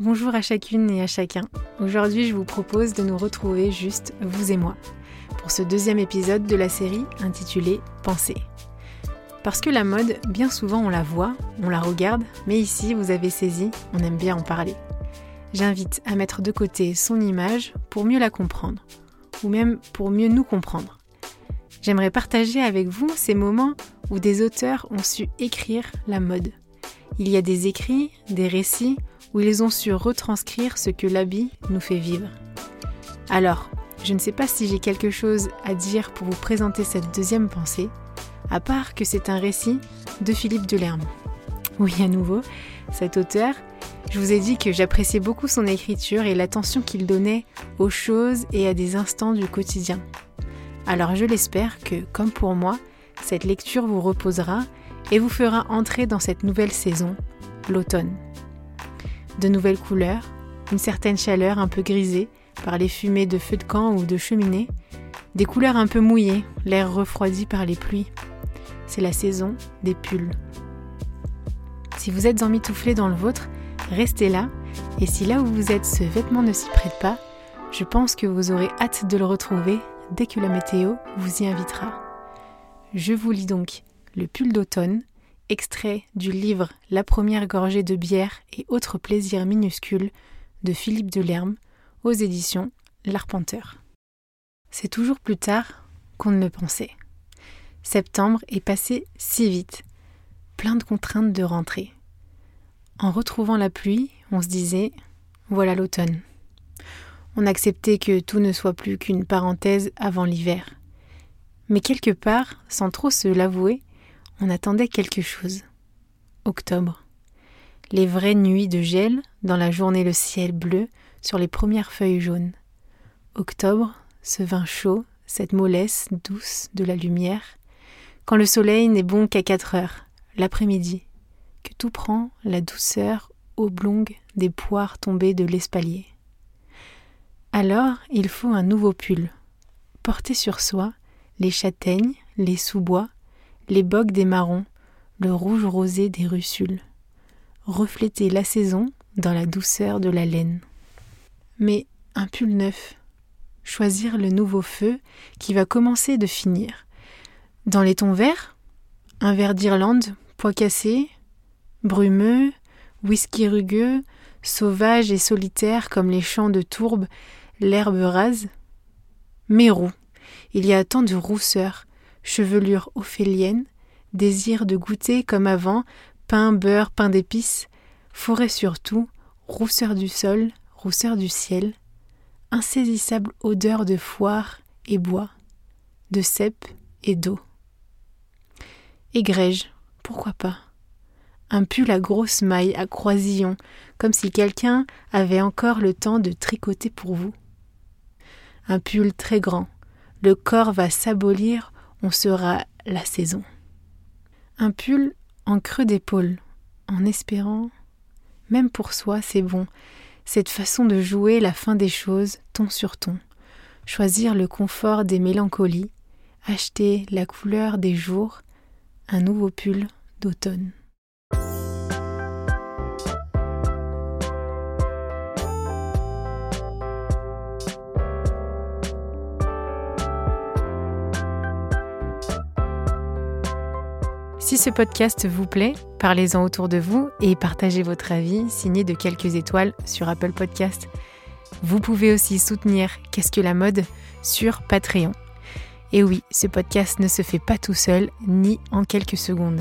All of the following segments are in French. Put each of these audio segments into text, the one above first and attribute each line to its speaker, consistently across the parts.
Speaker 1: Bonjour à chacune et à chacun. Aujourd'hui, je vous propose de nous retrouver juste vous et moi pour ce deuxième épisode de la série intitulée Penser. Parce que la mode, bien souvent on la voit, on la regarde, mais ici, vous avez saisi, on aime bien en parler. J'invite à mettre de côté son image pour mieux la comprendre, ou même pour mieux nous comprendre. J'aimerais partager avec vous ces moments où des auteurs ont su écrire la mode. Il y a des écrits, des récits, où ils ont su retranscrire ce que l'habit nous fait vivre. Alors, je ne sais pas si j'ai quelque chose à dire pour vous présenter cette deuxième pensée, à part que c'est un récit de Philippe Delerme. Oui, à nouveau, cet auteur, je vous ai dit que j'appréciais beaucoup son écriture et l'attention qu'il donnait aux choses et à des instants du quotidien. Alors je l'espère que, comme pour moi, cette lecture vous reposera et vous fera entrer dans cette nouvelle saison, l'automne de nouvelles couleurs, une certaine chaleur un peu grisée par les fumées de feux de camp ou de cheminée, des couleurs un peu mouillées, l'air refroidi par les pluies. C'est la saison des pulls. Si vous êtes emmitouflé dans le vôtre, restez là, et si là où vous êtes ce vêtement ne s'y prête pas, je pense que vous aurez hâte de le retrouver dès que la météo vous y invitera. Je vous lis donc le pull d'automne extrait du livre La première gorgée de bière et autres plaisirs minuscules de Philippe Delerme aux éditions L'Arpenteur. C'est toujours plus tard qu'on ne le pensait. Septembre est passé si vite, plein de contraintes de rentrée. En retrouvant la pluie, on se disait voilà l'automne. On acceptait que tout ne soit plus qu'une parenthèse avant l'hiver. Mais quelque part, sans trop se l'avouer, on attendait quelque chose. Octobre. Les vraies nuits de gel, dans la journée le ciel bleu, sur les premières feuilles jaunes. Octobre, ce vin chaud, cette mollesse douce de la lumière, quand le soleil n'est bon qu'à quatre heures, l'après-midi, que tout prend la douceur oblongue des poires tombées de l'espalier. Alors il faut un nouveau pull, porter sur soi les châtaignes, les sous-bois, les bogues des marrons, le rouge rosé des russules, refléter la saison dans la douceur de la laine. Mais un pull neuf, choisir le nouveau feu qui va commencer de finir. Dans les tons verts, un vert d'Irlande, pois cassé, brumeux, whisky rugueux, sauvage et solitaire comme les champs de tourbe, l'herbe rase. Mais roux, il y a tant de rousseur, chevelure ophélienne, désir de goûter comme avant, pain, beurre, pain d'épices, forêt surtout, rousseur du sol, rousseur du ciel, insaisissable odeur de foire et bois, de cèpe et d'eau. Égrège, pourquoi pas? Un pull à grosse maille, à croisillon, comme si quelqu'un avait encore le temps de tricoter pour vous. Un pull très grand, le corps va s'abolir on sera la saison. Un pull en creux d'épaule, en espérant, même pour soi, c'est bon, cette façon de jouer la fin des choses, ton sur ton, choisir le confort des mélancolies, acheter la couleur des jours, un nouveau pull d'automne. Si ce podcast vous plaît, parlez-en autour de vous et partagez votre avis signé de quelques étoiles sur Apple Podcast. Vous pouvez aussi soutenir Qu'est-ce que la mode sur Patreon. Et oui, ce podcast ne se fait pas tout seul ni en quelques secondes.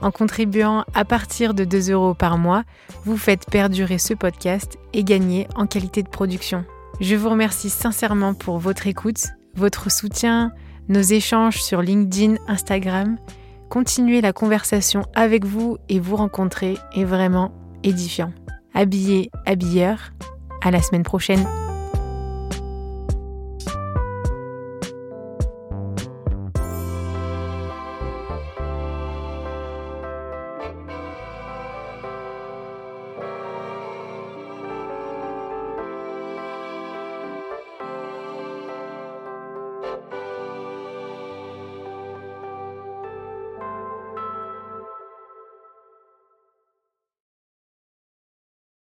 Speaker 1: En contribuant à partir de 2 euros par mois, vous faites perdurer ce podcast et gagner en qualité de production. Je vous remercie sincèrement pour votre écoute, votre soutien, nos échanges sur LinkedIn, Instagram. Continuer la conversation avec vous et vous rencontrer est vraiment édifiant. Habillé, habilleur, à la semaine prochaine.